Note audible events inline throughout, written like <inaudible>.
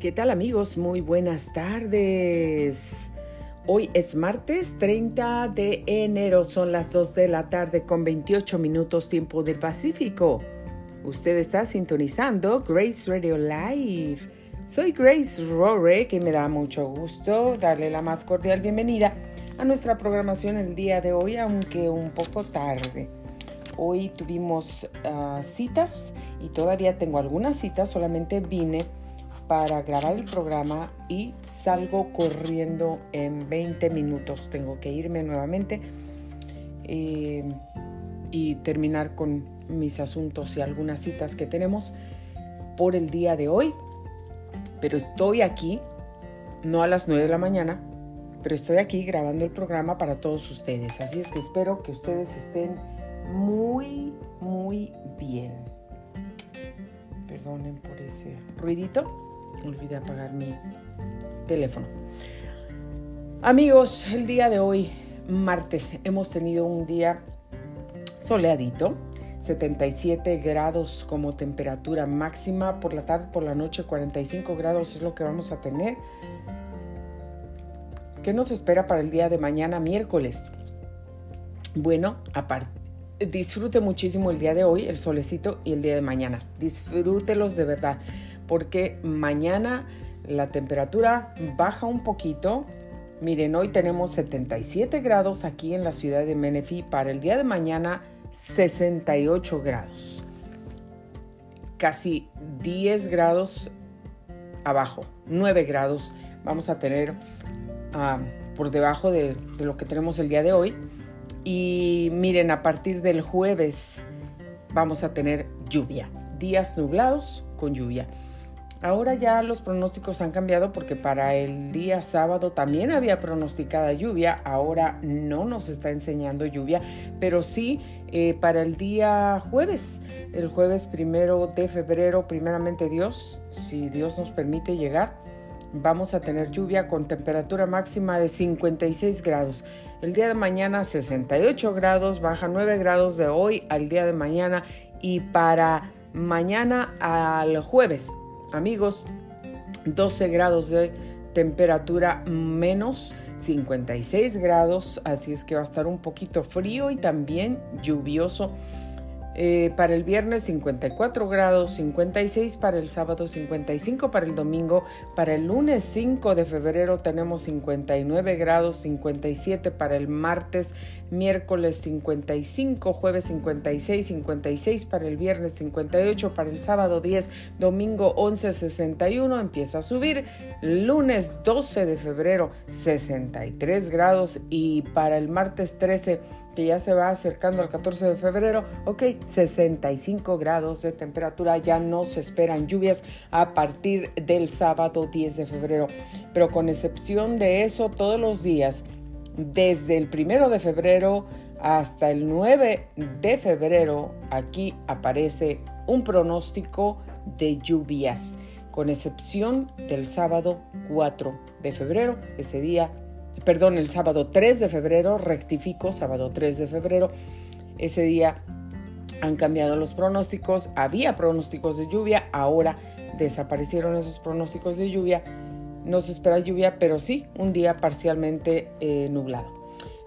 ¿Qué tal amigos? Muy buenas tardes. Hoy es martes 30 de enero, son las 2 de la tarde con 28 minutos tiempo del Pacífico. Usted está sintonizando Grace Radio Live. Soy Grace Rore, que me da mucho gusto darle la más cordial bienvenida a nuestra programación el día de hoy, aunque un poco tarde. Hoy tuvimos ah, citas y todavía tengo algunas citas, solamente vine para grabar el programa y salgo corriendo en 20 minutos. Tengo que irme nuevamente eh, y terminar con mis asuntos y algunas citas que tenemos por el día de hoy. Pero estoy aquí, no a las 9 de la mañana, pero estoy aquí grabando el programa para todos ustedes. Así es que espero que ustedes estén muy, muy bien. Perdonen por ese ruidito olvidé apagar mi teléfono. Amigos, el día de hoy, martes, hemos tenido un día soleadito, 77 grados como temperatura máxima, por la tarde, por la noche 45 grados es lo que vamos a tener. ¿Qué nos espera para el día de mañana, miércoles? Bueno, disfrute muchísimo el día de hoy, el solecito y el día de mañana. Disfrútelos de verdad porque mañana la temperatura baja un poquito. Miren, hoy tenemos 77 grados aquí en la ciudad de Menifee. Para el día de mañana, 68 grados. Casi 10 grados abajo, 9 grados vamos a tener ah, por debajo de, de lo que tenemos el día de hoy. Y miren, a partir del jueves vamos a tener lluvia, días nublados con lluvia. Ahora ya los pronósticos han cambiado porque para el día sábado también había pronosticada lluvia, ahora no nos está enseñando lluvia, pero sí eh, para el día jueves, el jueves primero de febrero, primeramente Dios, si Dios nos permite llegar, vamos a tener lluvia con temperatura máxima de 56 grados. El día de mañana 68 grados, baja 9 grados de hoy al día de mañana y para mañana al jueves amigos, 12 grados de temperatura menos 56 grados, así es que va a estar un poquito frío y también lluvioso eh, para el viernes 54 grados, 56 para el sábado, 55 para el domingo. Para el lunes 5 de febrero tenemos 59 grados, 57 para el martes, miércoles 55, jueves 56, 56 para el viernes, 58 para el sábado 10, domingo 11, 61 empieza a subir. Lunes 12 de febrero 63 grados y para el martes 13 que ya se va acercando al 14 de febrero, ok, 65 grados de temperatura, ya no se esperan lluvias a partir del sábado 10 de febrero, pero con excepción de eso, todos los días, desde el 1 de febrero hasta el 9 de febrero, aquí aparece un pronóstico de lluvias, con excepción del sábado 4 de febrero, ese día perdón, el sábado 3 de febrero, rectifico, sábado 3 de febrero, ese día han cambiado los pronósticos, había pronósticos de lluvia, ahora desaparecieron esos pronósticos de lluvia, no se espera lluvia, pero sí un día parcialmente eh, nublado.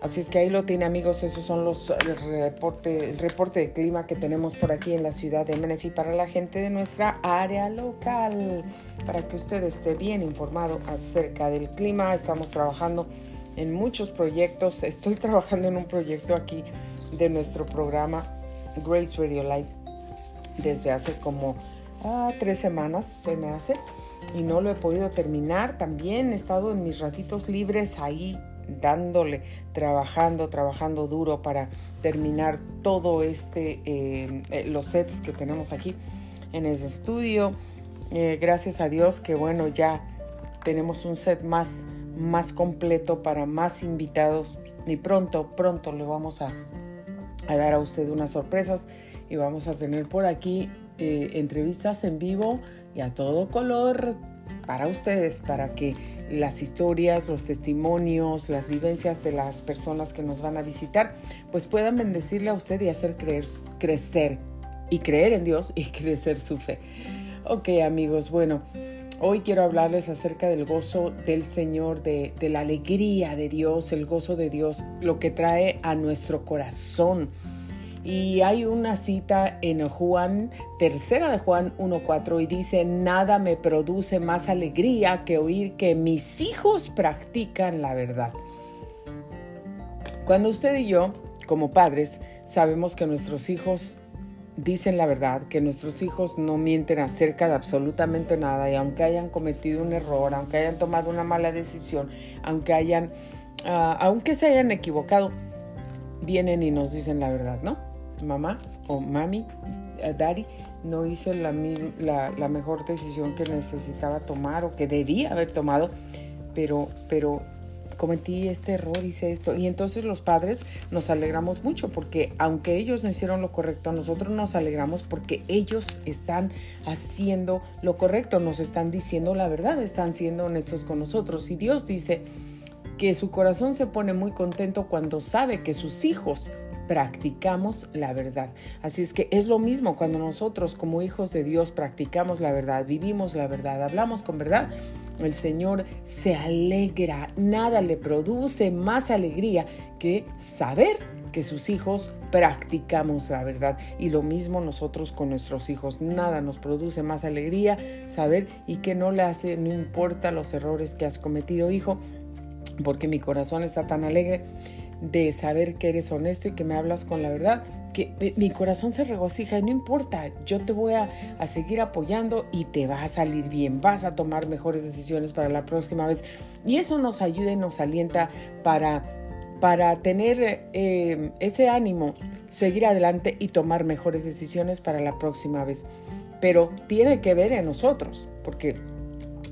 Así es que ahí lo tiene amigos, esos son los reporte, el reporte de clima que tenemos por aquí en la ciudad de Menifee para la gente de nuestra área local, para que usted esté bien informado acerca del clima. Estamos trabajando en muchos proyectos, estoy <laughs> trabajando en un proyecto aquí de nuestro programa Grace Radio Live desde hace como ah, tres semanas se me hace y no lo he podido terminar. También he estado en mis ratitos libres ahí dándole, trabajando, trabajando duro para terminar todo este, eh, eh, los sets que tenemos aquí en el estudio. Eh, gracias a Dios que bueno, ya tenemos un set más, más completo para más invitados y pronto, pronto le vamos a, a dar a usted unas sorpresas y vamos a tener por aquí entrevistas en vivo y a todo color para ustedes, para que las historias, los testimonios, las vivencias de las personas que nos van a visitar, pues puedan bendecirle a usted y hacer creer, crecer y creer en Dios y <laughs> crecer su fe. Ok amigos, bueno, Hoy quiero hablarles acerca del gozo del Señor, de, de, la alegría de Dios, el gozo de Dios, lo que trae a nuestro corazón. Y hay una cita en Juan, tercera de Juan 1.4, y dice, nada me produce más alegría que oír que mis hijos practican la verdad. Cuando usted y yo, como padres, sabemos que nuestros hijos dicen la verdad, que nuestros hijos no mienten acerca de absolutamente nada y aunque hayan cometido un error, aunque hayan tomado una mala decisión, aunque hayan, ah, aunque se hayan equivocado, vienen y nos dicen la verdad, ¿no? Mamá o mami, eh, daddy, no hice la, la, la mejor decisión que necesitaba tomar o que debía haber tomado, pero, pero cometí este error, hice esto. Y entonces los padres nos alegramos mucho porque aunque ellos no hicieron lo correcto, nosotros nos alegramos porque ellos están haciendo lo correcto, nos están diciendo la verdad, están siendo honestos con nosotros. Y Dios dice que su corazón se pone muy contento cuando sabe que sus hijos practicamos la verdad. Así es que es lo mismo cuando nosotros como hijos de Dios practicamos la verdad, vivimos la verdad, hablamos con verdad. El Señor se alegra, nada le produce más alegría que saber que sus hijos practicamos la verdad. Y lo mismo nosotros con nuestros hijos. Nada nos produce más alegría saber y que no le hace, no importa los errores que has cometido, hijo, porque mi corazón está tan alegre de saber que eres honesto y que me hablas con la verdad, que mi corazón se regocija y no importa, yo te voy a, seguir apoyando y te va a salir bien, vas a tomar mejores decisiones para la próxima vez. Y eso nos ayuda y nos alienta para, para tener eh, ese ánimo, seguir adelante y tomar mejores decisiones para la próxima vez. Pero tiene que ver en nosotros, porque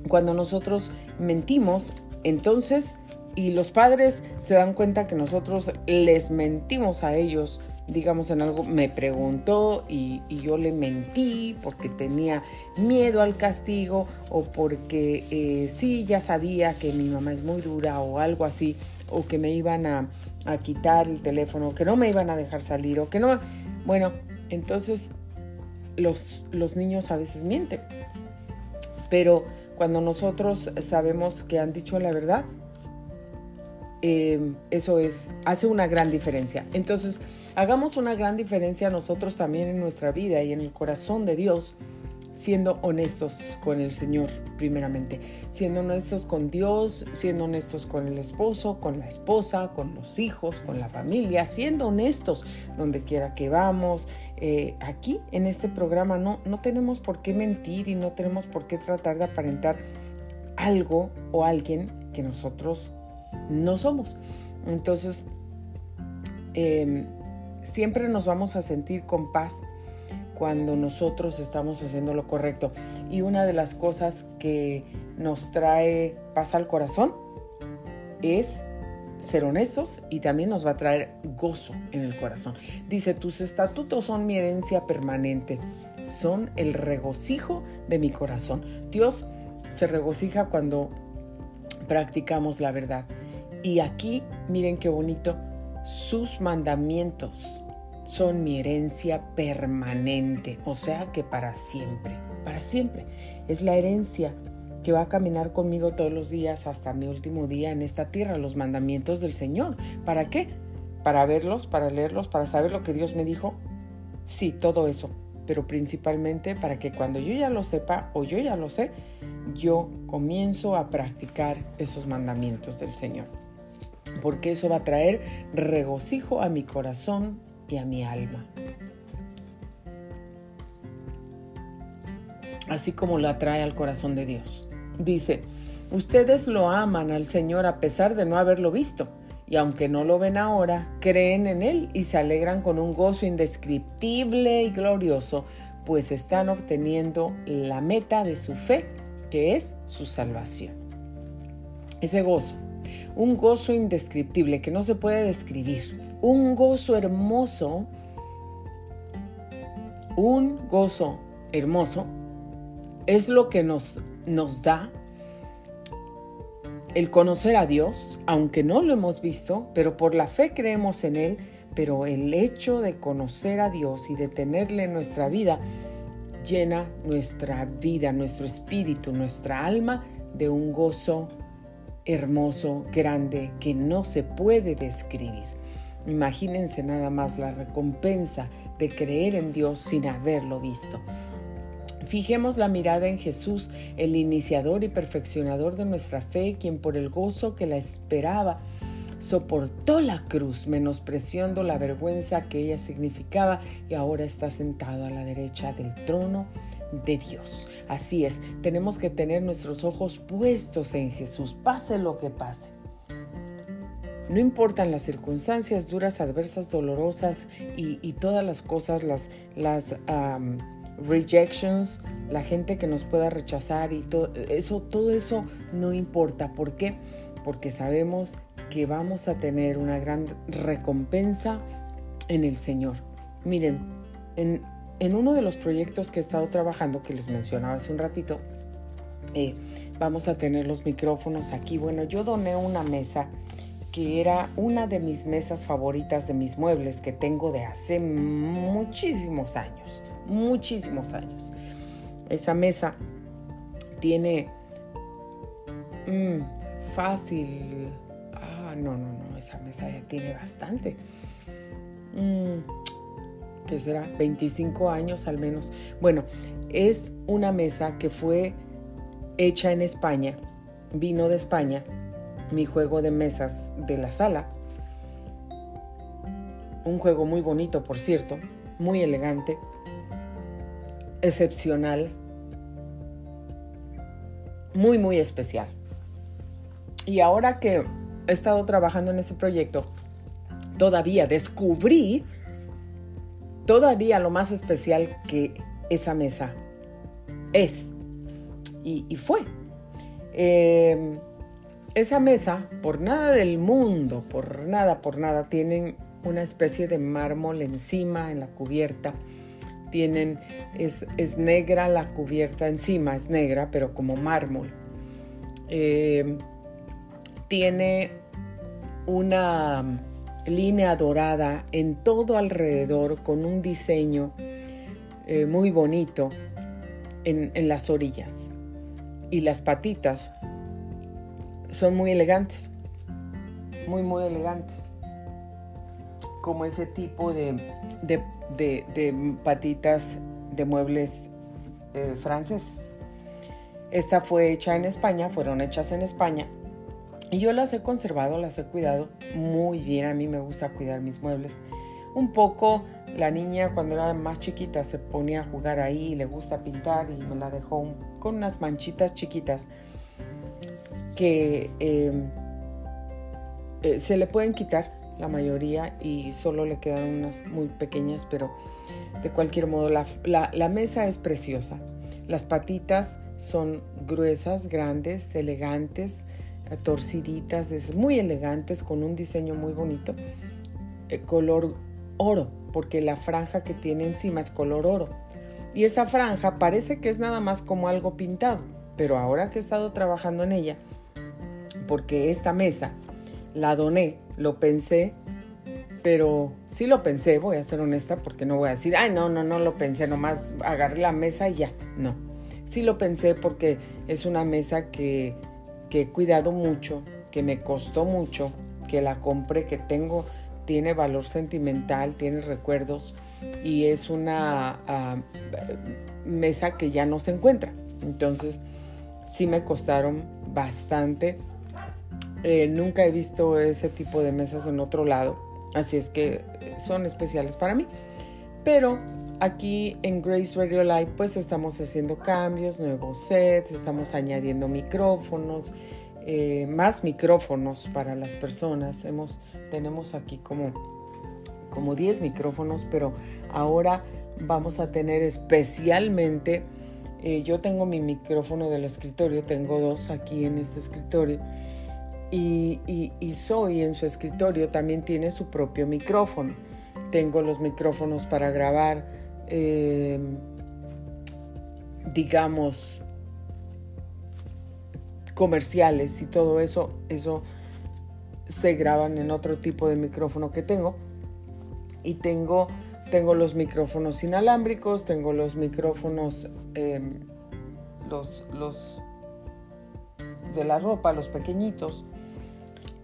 cuando nosotros mentimos, entonces y los padres se dan cuenta que nosotros les mentimos a ellos, digamos en algo, me preguntó y, yo le mentí porque tenía miedo al castigo o porque eh, sí, ya sabía que mi mamá es muy dura o algo así, o que me iban a, a quitar el teléfono, que no me iban a dejar salir o que no... Bueno, entonces los, los niños a veces mienten, pero cuando nosotros sabemos que han dicho la verdad, Em, eso es, hace una gran diferencia. Entonces, hagamos una gran diferencia nosotros también en nuestra vida y en el corazón de Dios, siendo honestos con el Señor, primeramente, siendo honestos con Dios, siendo honestos con el esposo, con la esposa, con los hijos, con la familia, siendo honestos donde quiera que vamos. Eh, aquí en este programa no, no tenemos por qué mentir y no tenemos por qué tratar de aparentar algo o alguien que nosotros no somos. Entonces, em, siempre nos vamos a sentir con paz cuando nosotros estamos haciendo lo correcto. Y una de las cosas que nos trae paz al corazón es ser honestos y también nos va a traer gozo en el corazón. Dice, tus estatutos son mi herencia permanente, son el regocijo de mi corazón. Dios se regocija cuando practicamos la verdad. Y aquí, miren qué bonito, sus mandamientos son mi herencia permanente, o sea que para siempre, para siempre. Es la herencia que va a caminar conmigo todos los días hasta mi último día en esta tierra, los mandamientos del Señor. ¿Para qué? Para verlos, para leerlos, para saber lo que Dios me dijo. Sí, todo eso, pero principalmente para que cuando yo ya lo sepa o yo ya lo sé, yo comienzo a practicar esos mandamientos del Señor porque eso va a traer regocijo a mi corazón y a mi alma. Así como lo atrae al corazón de Dios. Dice, ustedes lo aman al Señor a pesar de no haberlo visto, y aunque no lo ven ahora, creen en Él y se alegran con un gozo indescriptible y glorioso, pues están obteniendo la meta de su fe, que es su salvación. Ese gozo un gozo indescriptible que no se puede describir, un gozo hermoso, un gozo hermoso es lo que nos, nos da el conocer a Dios, aunque no lo hemos visto, pero por la fe creemos en Él, pero el hecho de conocer a Dios y de tenerle en nuestra vida llena nuestra vida, nuestro espíritu, nuestra alma de un gozo hermoso, grande, que no se puede describir. Imagínense nada más la recompensa de creer en Dios sin haberlo visto. Fijemos la mirada en Jesús, el iniciador y perfeccionador de nuestra fe, quien por el gozo que la esperaba soportó la cruz, menospreciando la vergüenza que ella significaba y ahora está sentado a la derecha del trono de Dios. Así es, tenemos que tener nuestros ojos puestos en Jesús, pase lo que pase. No importan las circunstancias duras, adversas, dolorosas y, todas las cosas, las, las rejections, la gente que nos pueda rechazar y todo eso, todo eso no importa. ¿Por qué? Porque sabemos que vamos a tener una gran recompensa en el Señor. Miren, en, uno de los proyectos que he estado trabajando, que les mencionaba hace un ratito, eh, vamos a tener los micrófonos aquí. Bueno, yo doné una mesa que era una de mis mesas favoritas de mis muebles que tengo de hace muchísimos años, muchísimos años. Esa mesa tiene mm, fácil, ah, no, no, no, esa mesa ya tiene bastante. Mm, que será 25 años al menos. Bueno, es una mesa que fue hecha en España, vino de España, mi juego de mesas de la sala. Un juego muy bonito, por cierto, muy elegante, excepcional, muy, muy especial. Y ahora que he estado trabajando en ese proyecto, todavía descubrí todavía lo más especial que esa mesa es y, fue. Em, esa mesa, por nada del mundo, por nada, por nada, tienen una especie de mármol encima en la cubierta. Tienen, es, negra la cubierta encima, es negra, pero como mármol. Em, tiene una línea dorada en todo alrededor con un diseño eh, muy bonito en, en las orillas. Y las patitas son muy elegantes, muy, muy elegantes. Como ese tipo de, patitas de muebles eh, franceses. Esta fue hecha en España, fueron hechas en España y yo las he conservado, las he cuidado muy bien. A mí me gusta cuidar mis muebles. Un poco la niña cuando era más chiquita se ponía a jugar ahí, le gusta pintar y me la dejó con unas manchitas chiquitas que em, eh, se le pueden quitar la mayoría y solo le quedan unas muy pequeñas, pero de cualquier modo la mesa es preciosa. Las patitas son gruesas, grandes, elegantes torciditas, es muy elegantes, con un diseño muy bonito, eh, color oro, porque la franja que tiene encima es color oro. Y esa franja parece que es nada más como algo pintado, pero ahora que he estado trabajando en ella, porque esta mesa la doné, lo pensé, pero sí lo pensé, voy a ser honesta, porque no voy a decir, ay, no, no, no lo pensé, nomás agarré la mesa y ya, no. Sí lo pensé porque es una mesa que que he cuidado mucho, que me costó mucho, que la compré, que tengo, tiene valor sentimental, tiene recuerdos y es una ah, mesa que ya no se encuentra. Entonces, sí me costaron bastante. Eh, nunca he visto ese tipo de mesas en otro lado, así es que son especiales para mí. Pero aquí en Grace Radio Live pues estamos haciendo cambios, nuevos sets, estamos añadiendo micrófonos, eh, más micrófonos para las personas. Hemos, tenemos aquí como, como 10 micrófonos, pero ahora vamos a tener especialmente, eh, yo tengo mi micrófono del escritorio, tengo dos aquí en este escritorio. Y, y, Zoe en su escritorio también tiene su propio micrófono. Tengo los micrófonos para grabar Em, digamos, comerciales y todo eso, eso se graban en otro tipo de micrófono que tengo. Y tengo tengo los micrófonos inalámbricos, tengo los micrófonos, em, los, los de la ropa, los pequeñitos.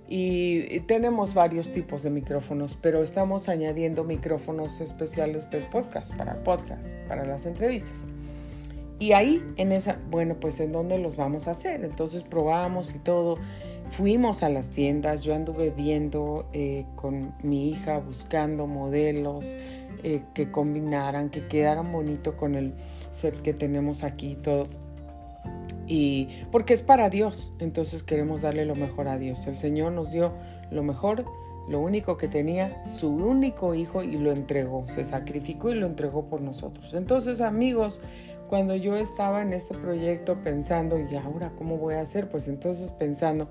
Y tenemos varios tipos de micrófonos, pero estamos añadiendo micrófonos especiales del podcast, para podcast, para las entrevistas. Y ahí, en esa, bueno, pues en dónde los vamos a hacer. Entonces probamos y todo. Fuimos a las tiendas, yo anduve viendo eh, con mi hija, buscando modelos eh, que combinaran, que quedaran bonito con el set que tenemos aquí y todo. Y porque es para Dios, entonces queremos darle lo mejor a Dios. El Señor nos dio lo mejor, lo único que tenía, su único hijo y lo entregó, se sacrificó y lo entregó por nosotros. Entonces, amigos, cuando yo estaba en este proyecto pensando, ¿y ahora cómo voy a hacer? Pues entonces pensando,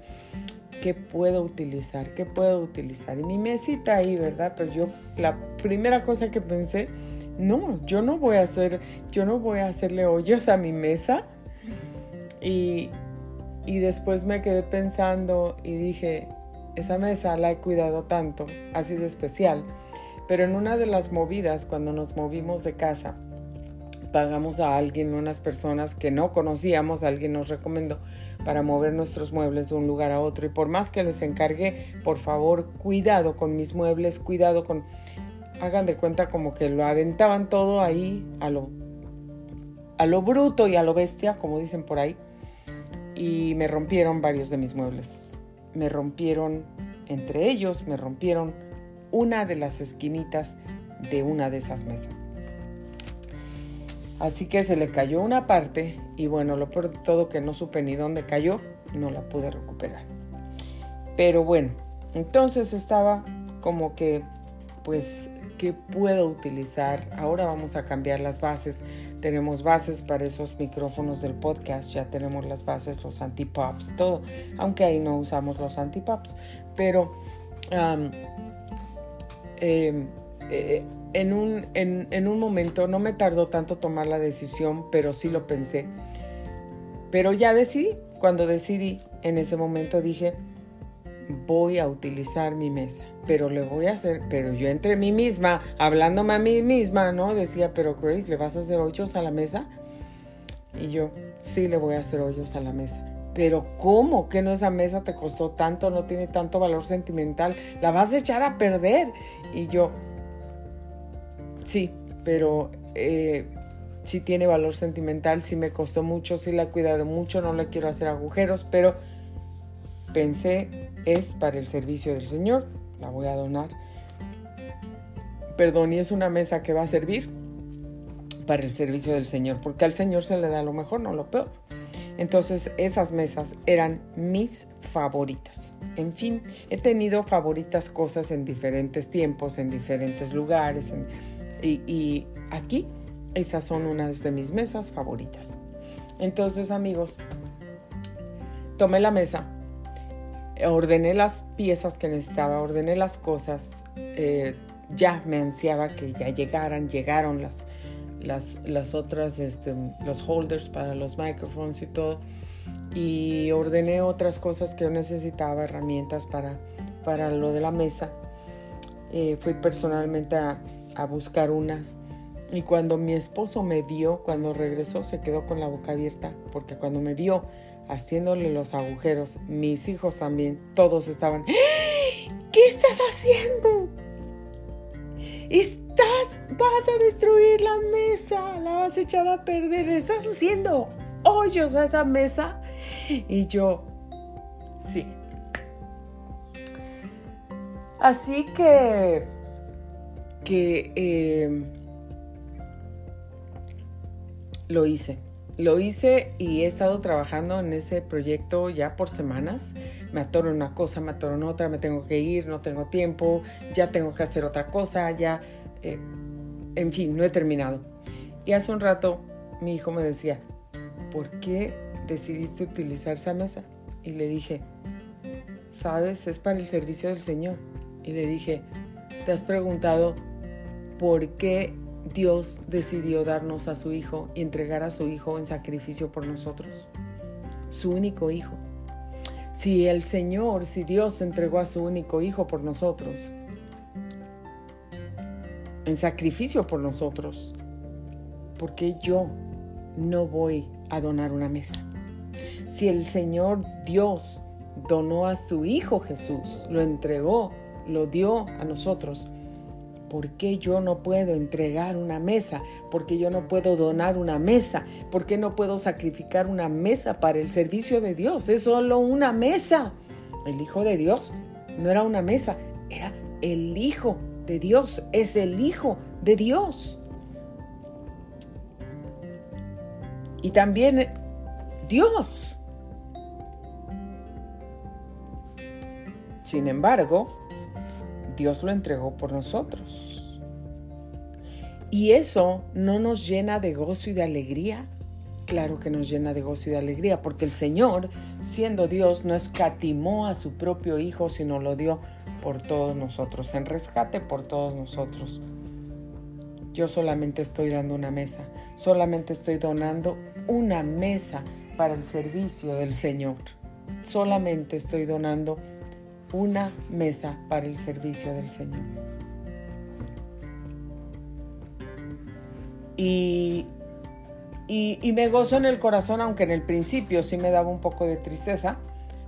¿qué puedo utilizar? ¿Qué puedo utilizar? Y mi mesita ahí, ¿verdad? Pero yo, la primera cosa que pensé, no, yo no voy a hacer, yo no voy a hacerle hoyos a mi mesa y, después me quedé pensando y dije, esa mesa la he cuidado tanto, ha sido especial. Pero en una de las movidas, cuando nos movimos de casa, pagamos a alguien, unas personas que no conocíamos, alguien nos recomendó para mover nuestros muebles de un lugar a otro. Y por más que les encargué, por favor, cuidado con mis muebles, cuidado con... Hagan de cuenta como que lo aventaban todo ahí a lo, a lo bruto y a lo bestia, como dicen por ahí y me rompieron varios de mis muebles. Me rompieron, entre ellos, me rompieron una de las esquinitas de una de esas mesas. Así que se le cayó una parte y bueno, lo peor de todo que no supe ni dónde cayó, no la pude recuperar. Pero bueno, entonces estaba como que pues que puedo utilizar. Ahora vamos a cambiar las bases. Tenemos bases para esos micrófonos del podcast, ya tenemos las bases, los antipops, todo. Aunque ahí no usamos los antipops. Pero em, eh, en, un, en, en un momento no me tardó tanto tomar la decisión, pero sí lo pensé. Pero ya decidí, cuando decidí, en ese momento dije, voy a utilizar mi mesa, pero le voy a hacer, pero yo entre mí misma, hablándome a mí misma, ¿no? Decía, pero Grace, ¿le vas a hacer hoyos a la mesa? Y yo, sí, le voy a hacer hoyos a la mesa. Pero ¿cómo? Que no esa mesa te costó tanto, no tiene tanto valor sentimental, la vas a echar a perder. Y yo, sí, pero eh, sí tiene valor sentimental, sí me costó mucho, sí la he cuidado mucho, no le quiero hacer agujeros, pero pensé es para el servicio del Señor, la voy a donar. Perdón, y es una mesa que va a servir para el servicio del Señor, porque al Señor se le da lo mejor, no lo peor. Entonces esas mesas eran mis favoritas. En fin, he tenido favoritas cosas en diferentes tiempos, en diferentes lugares, y, y aquí esas son unas de mis mesas favoritas. Entonces amigos, tomé la mesa, ordené las piezas que necesitaba, ordené las cosas, eh, ya me ansiaba que ya llegaran, llegaron las, las, las otras, este, los holders para los microphones y todo, y ordené otras cosas que yo necesitaba, herramientas para, para lo de la mesa. Eh, fui personalmente a, a buscar unas. Y cuando mi esposo me vio, cuando regresó, se quedó con la boca abierta, porque cuando me vio, haciéndole los agujeros. Mis hijos también, todos estaban, ¡Ah! ¿qué estás haciendo? Estás, vas a destruir la mesa, la vas a echar a perder, estás haciendo hoyos a esa mesa. Y yo, sí. Así que, que eh, lo hice. Lo hice y he estado trabajando en ese proyecto ya por semanas. Me atoro una cosa, me atoro en otra, me tengo que ir, no tengo tiempo, ya tengo que hacer otra cosa, ya... Eh, en fin, no he terminado. Y hace un rato mi hijo me decía, ¿por qué decidiste utilizar esa mesa? Y le dije, sabes, es para el servicio del Señor. Y le dije, ¿te has preguntado por qué Dios decidió darnos a su Hijo y entregar a su Hijo en sacrificio por nosotros. Su único Hijo. Si el Señor, si Dios entregó a su único Hijo por nosotros, en sacrificio por nosotros, ¿por qué yo no voy a donar una mesa? Si el Señor Dios donó a su Hijo Jesús, lo entregó, lo dio a nosotros, ¿por qué yo no puedo entregar una mesa? ¿Por qué yo no puedo donar una mesa? ¿Por qué no puedo sacrificar una mesa para el servicio de Dios? Es solo una mesa. El Hijo de Dios no era una mesa, era el Hijo de Dios, es el Hijo de Dios. Y también Dios. Sin embargo, Dios lo entregó por nosotros. ¿Y eso no nos llena de gozo y de alegría? Claro que nos llena de gozo y de alegría, porque el Señor, siendo Dios, no escatimó a su propio Hijo, sino lo dio por todos nosotros, en rescate por todos nosotros. Yo solamente estoy dando una mesa, solamente estoy donando una mesa para el servicio del Señor. Solamente estoy donando una mesa para el servicio del Señor. Y, y, me gozo en el corazón, aunque en el principio sí me daba un poco de tristeza,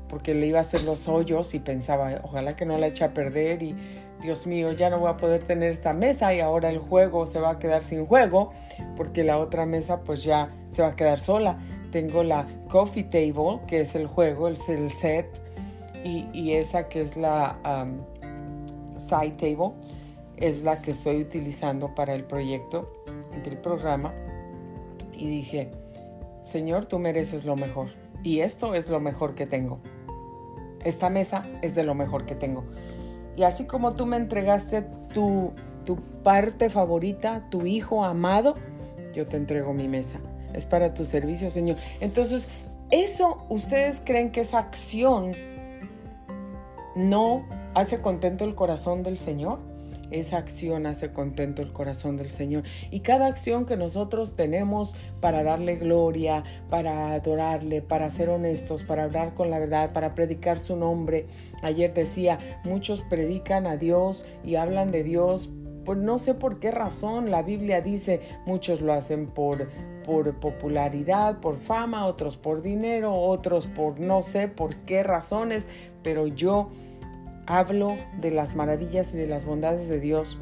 porque le iba a hacer los hoyos y pensaba, ojalá que no la eche a perder y Dios mío, ya no voy a poder tener esta mesa y ahora el juego se va a quedar sin juego, porque la otra mesa pues ya se va a quedar sola. Tengo la coffee table, que es el juego, es el set, y, esa que es la side table es la que estoy utilizando para el proyecto del programa y dije, Señor, tú mereces lo mejor y esto es lo mejor que tengo. Esta mesa es de lo mejor que tengo. Y así como tú me entregaste tu, tu parte favorita, tu hijo amado, yo te entrego mi mesa. Es para tu servicio, Señor. Entonces, eso, ¿ustedes creen que esa acción no hace contento el corazón del Señor, esa acción hace contento el corazón del Señor. Y cada acción que nosotros tenemos para darle gloria, para adorarle, para ser honestos, para hablar con la verdad, para predicar su nombre. Ayer decía, muchos predican a Dios y hablan de Dios. Pues no sé por qué razón la Biblia dice, muchos lo hacen por, por popularidad, por fama, otros por dinero, otros por no sé por qué razones, pero yo hablo de las maravillas y de las bondades de Dios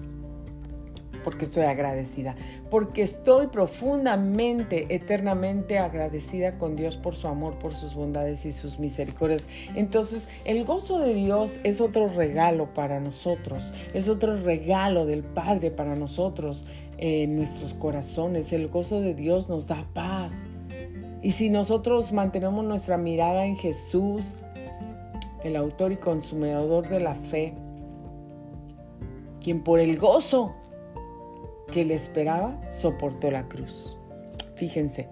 porque estoy agradecida, porque estoy profundamente, eternamente agradecida con Dios por su amor, por sus bondades y sus misericordias. Entonces, el gozo de Dios es otro regalo para nosotros, es otro regalo del Padre para nosotros en nuestros corazones. El gozo de Dios nos da paz. Y si nosotros mantenemos nuestra mirada en Jesús, el autor y consumador de la fe, quien por el gozo que le esperaba soportó la cruz. Fíjense,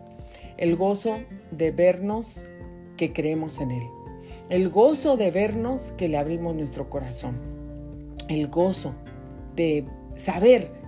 el gozo de vernos que creemos en Él, el gozo de vernos que le abrimos nuestro corazón, el gozo de saber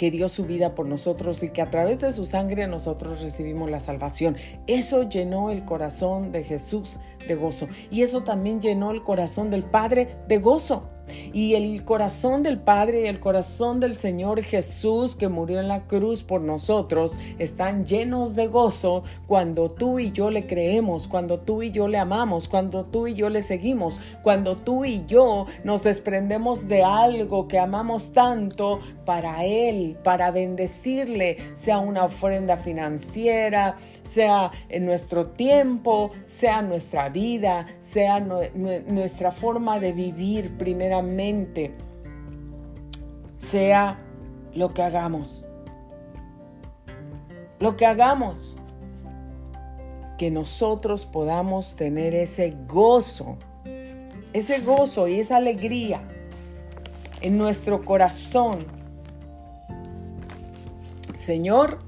que dio su vida por nosotros y que a través de su sangre nosotros recibimos la salvación. Eso llenó el corazón de Jesús de gozo y eso también llenó el corazón del Padre de gozo. Y el corazón del Padre y el corazón del Señor Jesús que murió en la cruz por nosotros están llenos de gozo cuando tú y yo le creemos, cuando tú y yo le amamos, cuando tú y yo le seguimos, cuando tú y yo nos desprendemos de algo que amamos tanto para Él, para bendecirle, sea una ofrenda financiera, sea en nuestro tiempo, sea nuestra vida, sea nuestra forma de vivir primeramente, sea lo que hagamos. Lo que hagamos, que nosotros podamos tener ese gozo, ese gozo y esa alegría en nuestro corazón. Señor,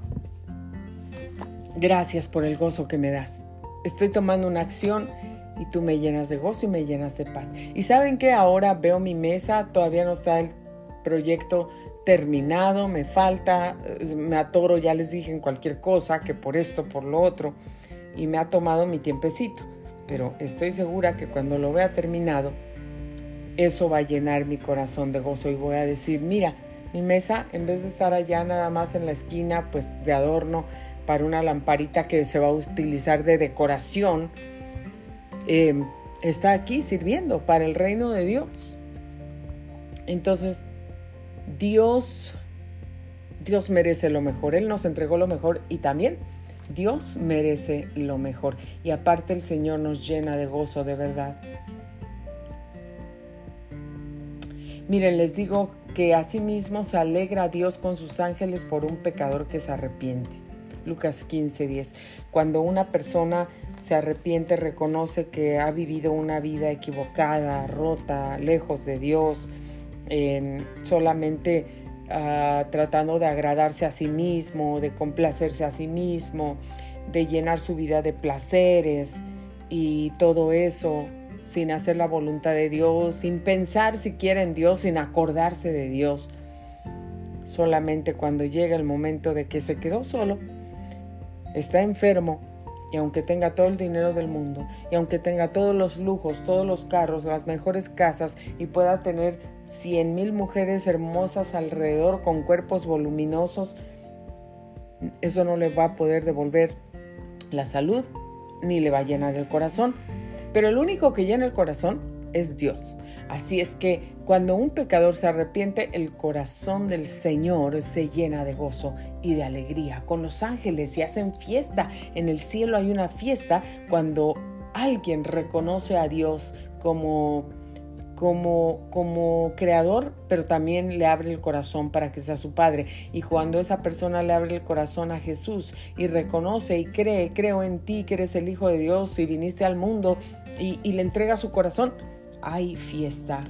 Gracias por el gozo que me das. Estoy tomando una acción y tú me llenas de gozo y me llenas de paz. Y saben que ahora veo mi mesa, todavía no está el proyecto terminado, me falta, me atoro, ya les dije en cualquier cosa, que por esto, por lo otro, y me ha tomado mi tiempecito. Pero estoy segura que cuando lo vea terminado, eso va a llenar mi corazón de gozo y voy a decir, mira, Mi mesa, en vez de estar allá nada más en la esquina, pues de adorno para una lamparita que se va a utilizar de decoración, em, está aquí sirviendo para el reino de Dios. Entonces, Dios, Dios merece lo mejor. Él nos entregó lo mejor y también Dios merece lo mejor. Y aparte el Señor nos llena de gozo de verdad. Miren, les digo que asimismo se alegra Dios con sus ángeles por un pecador que se arrepiente. Lucas 15, 10. Cuando una persona se arrepiente, reconoce que ha vivido una vida equivocada, rota, lejos de Dios, solamente ah, tratando de agradarse a sí mismo, de complacerse a sí mismo, de llenar su vida de placeres y todo eso sin hacer la voluntad de Dios, sin pensar siquiera en Dios, sin acordarse de Dios. Solamente cuando llega el momento de que se quedó solo, está enfermo y aunque tenga todo el dinero del mundo y aunque tenga todos los lujos, todos los carros, las mejores casas y pueda tener cien mil mujeres hermosas alrededor con cuerpos voluminosos, eso no le va a poder devolver la salud ni le va a llenar el corazón. Pero el único que llena el corazón es Dios. Así es que cuando un pecador se arrepiente, el corazón del Señor se llena de gozo y de alegría. Con los ángeles y hacen fiesta. En el cielo hay una fiesta cuando alguien reconoce a Dios como como, como creador, pero también le abre el corazón para que sea su padre. Y cuando esa persona le abre el corazón a Jesús y reconoce y cree, creo en ti que eres el Hijo de Dios y viniste al mundo y, y le entrega su corazón, hay fiesta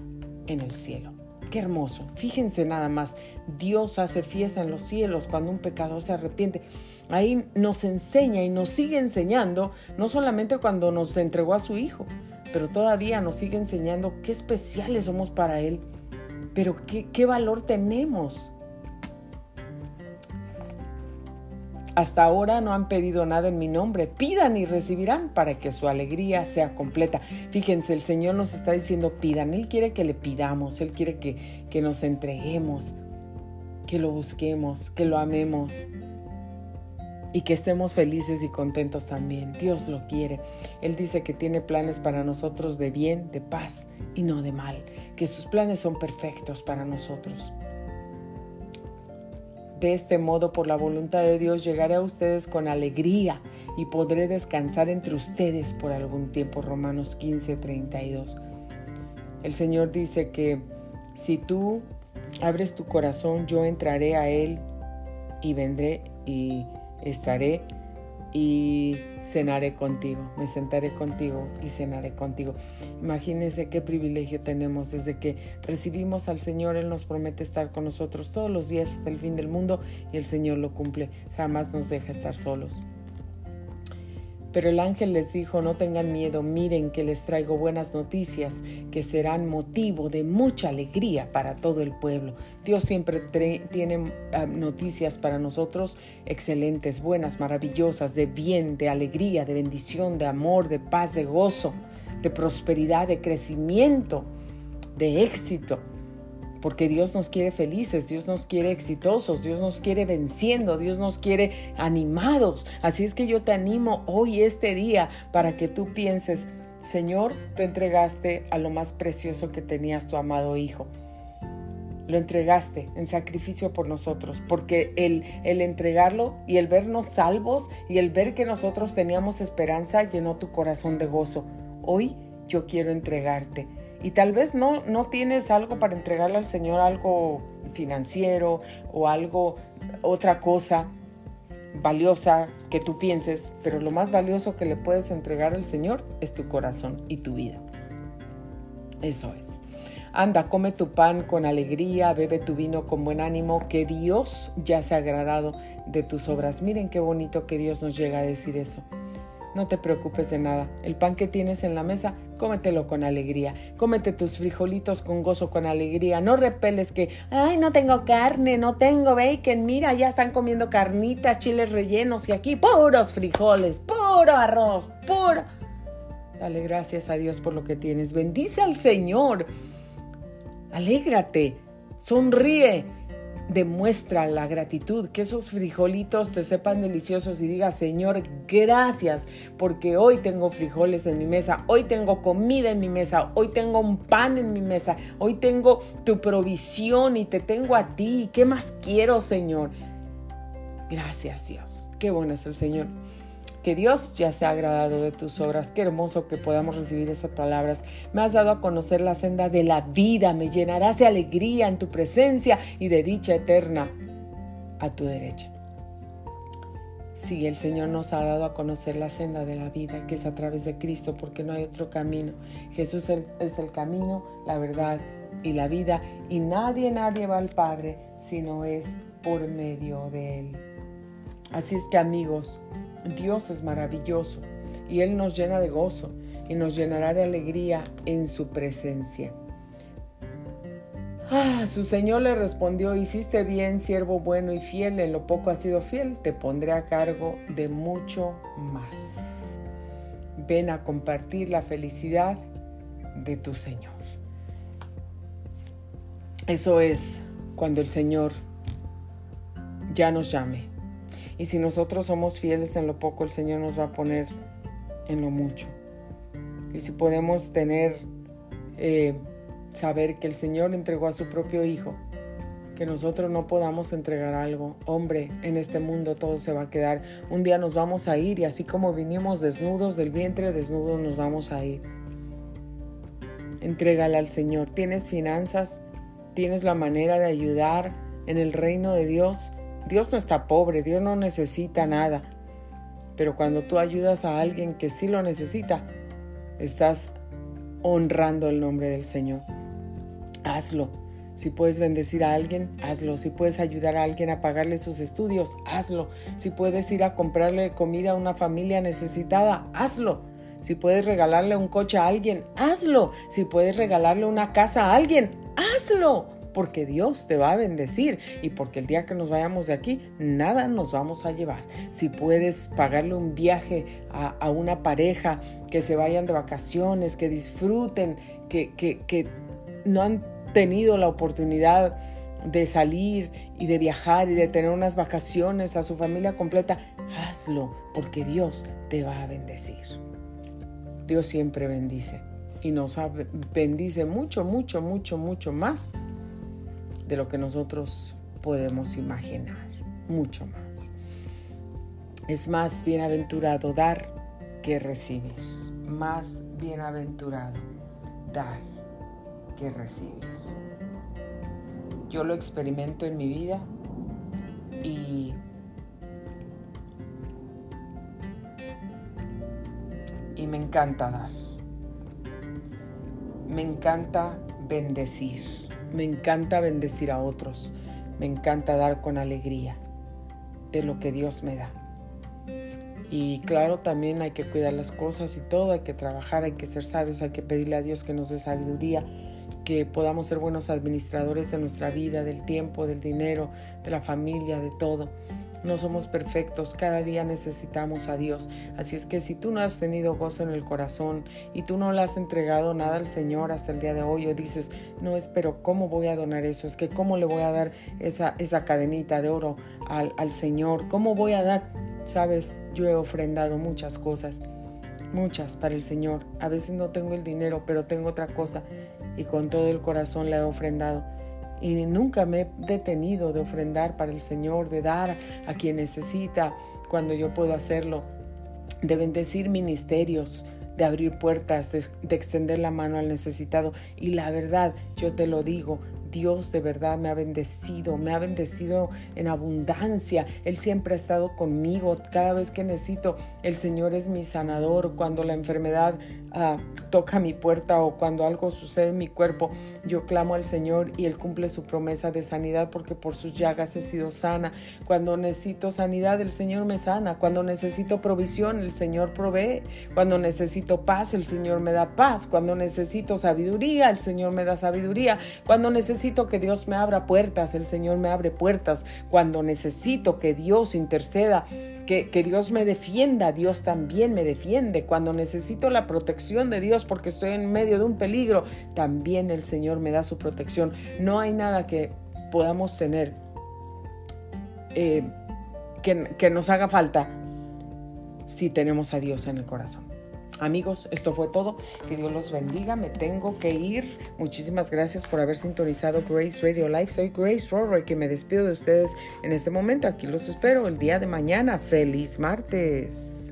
en el cielo. Qué hermoso. Fíjense nada más, Dios hace fiesta en los cielos cuando un pecador se arrepiente. Ahí nos enseña y nos sigue enseñando, no solamente cuando nos entregó a su Hijo, pero todavía nos sigue enseñando qué especiales somos para Él, pero qué, qué valor tenemos. Hasta ahora no han pedido nada en mi nombre. Pidan y recibirán para que su alegría sea completa. Fíjense, el Señor nos está diciendo pidan. Él quiere que le pidamos, Él quiere que, que nos entreguemos, que lo busquemos, que lo amemos y que estemos felices y contentos también. Dios lo quiere. Él dice que tiene planes para nosotros de bien, de paz y no de mal, que sus planes son perfectos para nosotros. De este modo, por la voluntad de Dios, llegaré a ustedes con alegría y podré descansar entre ustedes por algún tiempo. Romanos 15, 32. El Señor dice que si tú abres tu corazón, yo entraré a Él y vendré y estaré y cenaré contigo, me sentaré contigo y cenaré contigo. Imagínense qué privilegio tenemos desde que recibimos al Señor, Él nos promete estar con nosotros todos los días hasta el fin del mundo y el Señor lo cumple, jamás nos deja estar solos. Pero el ángel les dijo, no tengan miedo, miren que les traigo buenas noticias que serán motivo de mucha alegría para todo el pueblo. Dios siempre tiene ah, noticias para nosotros excelentes, buenas, maravillosas, de bien, de alegría, de bendición, de amor, de paz, de gozo, de prosperidad, de crecimiento, de éxito porque Dios nos quiere felices, Dios nos quiere exitosos, Dios nos quiere venciendo, Dios nos quiere animados. Así es que yo te animo hoy, este día, para que tú pienses, Señor, tú entregaste a lo más precioso que tenías tu amado Hijo. Lo entregaste en sacrificio por nosotros, porque el, el entregarlo y el vernos salvos y el ver que nosotros teníamos esperanza llenó tu corazón de gozo. Hoy yo quiero entregarte y tal vez no, no tienes algo para entregarle al Señor, algo financiero o algo, otra cosa valiosa que tú pienses, pero lo más valioso que le puedes entregar al Señor es tu corazón y tu vida. Eso es. Anda, come tu pan con alegría, bebe tu vino con buen ánimo, que Dios ya se ha agradado de tus obras. Miren qué bonito que Dios nos llega a decir eso. No te preocupes de nada. El pan que tienes en la mesa, cómetelo con alegría. Cómete tus frijolitos con gozo, con alegría. No repeles que, ay, no tengo carne, no tengo bacon. Mira, ya están comiendo carnitas, chiles rellenos y aquí puros frijoles, puro arroz, puro. Dale gracias a Dios por lo que tienes. Bendice al Señor. Alégrate, sonríe demuestra la gratitud, que esos frijolitos te sepan deliciosos y digas, Señor, gracias, porque hoy tengo frijoles en mi mesa, hoy tengo comida en mi mesa, hoy tengo un pan en mi mesa, hoy tengo tu provisión y te tengo a ti. ¿Qué más quiero, Señor? Gracias, Dios. Qué bueno es el Señor. Que Dios ya se ha agradado de tus obras. Qué hermoso que podamos recibir esas palabras. Me has dado a conocer la senda de la vida. Me llenarás de alegría en tu presencia y de dicha eterna a tu derecha. Sí, el Señor nos ha dado a conocer la senda de la vida, que es a través de Cristo, porque no hay otro camino. Jesús es el camino, la verdad y la vida, y nadie, nadie va al Padre si no es por medio de Él. Así es que amigos, Dios es maravilloso y Él nos llena de gozo y nos llenará de alegría en su presencia. Ah, su Señor le respondió, hiciste bien, siervo bueno y fiel, en lo poco has sido fiel, te pondré a cargo de mucho más. Ven a compartir la felicidad de tu Señor. Eso es cuando el Señor ya nos llame y si nosotros somos fieles en lo poco, el Señor nos va a poner en lo mucho. Y si podemos tener, eh, saber que el Señor entregó a su propio Hijo, que nosotros no podamos entregar algo. Hombre, en este mundo todo se va a quedar. Un día nos vamos a ir y así como vinimos desnudos del vientre, desnudos nos vamos a ir. Entrégala al Señor. ¿Tienes finanzas? ¿Tienes la manera de ayudar en el reino de Dios? Dios no está pobre, Dios no necesita nada. Pero cuando tú ayudas a alguien que sí lo necesita, estás honrando el nombre del Señor. Hazlo. Si puedes bendecir a alguien, hazlo. Si puedes ayudar a alguien a pagarle sus estudios, hazlo. Si puedes ir a comprarle comida a una familia necesitada, hazlo. Si puedes regalarle un coche a alguien, hazlo. Si puedes regalarle una casa a alguien, hazlo porque Dios te va a bendecir y porque el día que nos vayamos de aquí, nada nos vamos a llevar. Si puedes pagarle un viaje a, una pareja, que se vayan de vacaciones, que disfruten, que, que, que no han tenido la oportunidad de salir y de viajar y de tener unas vacaciones a su familia completa, hazlo porque Dios te va a bendecir. Dios siempre bendice y nos bendice mucho, mucho, mucho, mucho más de lo que nosotros podemos imaginar, mucho más. Es más bienaventurado dar que recibir, más bienaventurado dar que recibir. Yo lo experimento en mi vida y y me encanta dar. Me encanta bendecir. Me encanta bendecir a otros. Me encanta dar con alegría de lo que Dios me da. Y claro, también hay que cuidar las cosas y todo, hay que trabajar, hay que ser sabios, hay que pedirle a Dios que nos dé sabiduría, que podamos ser buenos administradores de nuestra vida, del tiempo, del dinero, de la familia, de todo. No somos perfectos, cada día necesitamos a Dios. Así es que si tú no has tenido gozo en el corazón y tú no le has entregado nada al Señor hasta el día de hoy o dices, no es, pero ¿cómo voy a donar eso? Es que ¿cómo le voy a dar esa, esa cadenita de oro al, al Señor? ¿Cómo voy a dar? Sabes, yo he ofrendado muchas cosas, muchas para el Señor. A veces no tengo el dinero, pero tengo otra cosa y con todo el corazón la he ofrendado y nunca me he detenido de ofrendar para el Señor, de dar a quien necesita cuando yo puedo hacerlo, de bendecir ministerios, de abrir puertas, de, extender la mano al necesitado. Y la verdad, yo te lo digo, Dios de verdad me ha bendecido, me ha bendecido en abundancia. Él siempre ha estado conmigo. Cada vez que necesito, el Señor es mi sanador. Cuando la enfermedad ah, toca mi puerta o cuando algo sucede en mi cuerpo, yo clamo al Señor y Él cumple su promesa de sanidad porque por sus llagas he sido sana. Cuando necesito sanidad, el Señor me sana. Cuando necesito provisión, el Señor provee. Cuando necesito paz, el Señor me da paz. Cuando necesito sabiduría, el Señor me da sabiduría. Cuando necesito necesito que Dios me abra puertas, el Señor me abre puertas. Cuando necesito que Dios interceda, que, que, Dios me defienda, Dios también me defiende. Cuando necesito la protección de Dios porque estoy en medio de un peligro, también el Señor me da su protección. No hay nada que podamos tener eh, que, que nos haga falta si tenemos a Dios en el corazón. Amigos, esto fue todo. Que Dios los bendiga. Me tengo que ir. Muchísimas gracias por haber sintonizado Grace Radio Live. Soy Grace Rory, que me despido de ustedes en este momento. Aquí los espero el día de mañana. Feliz martes.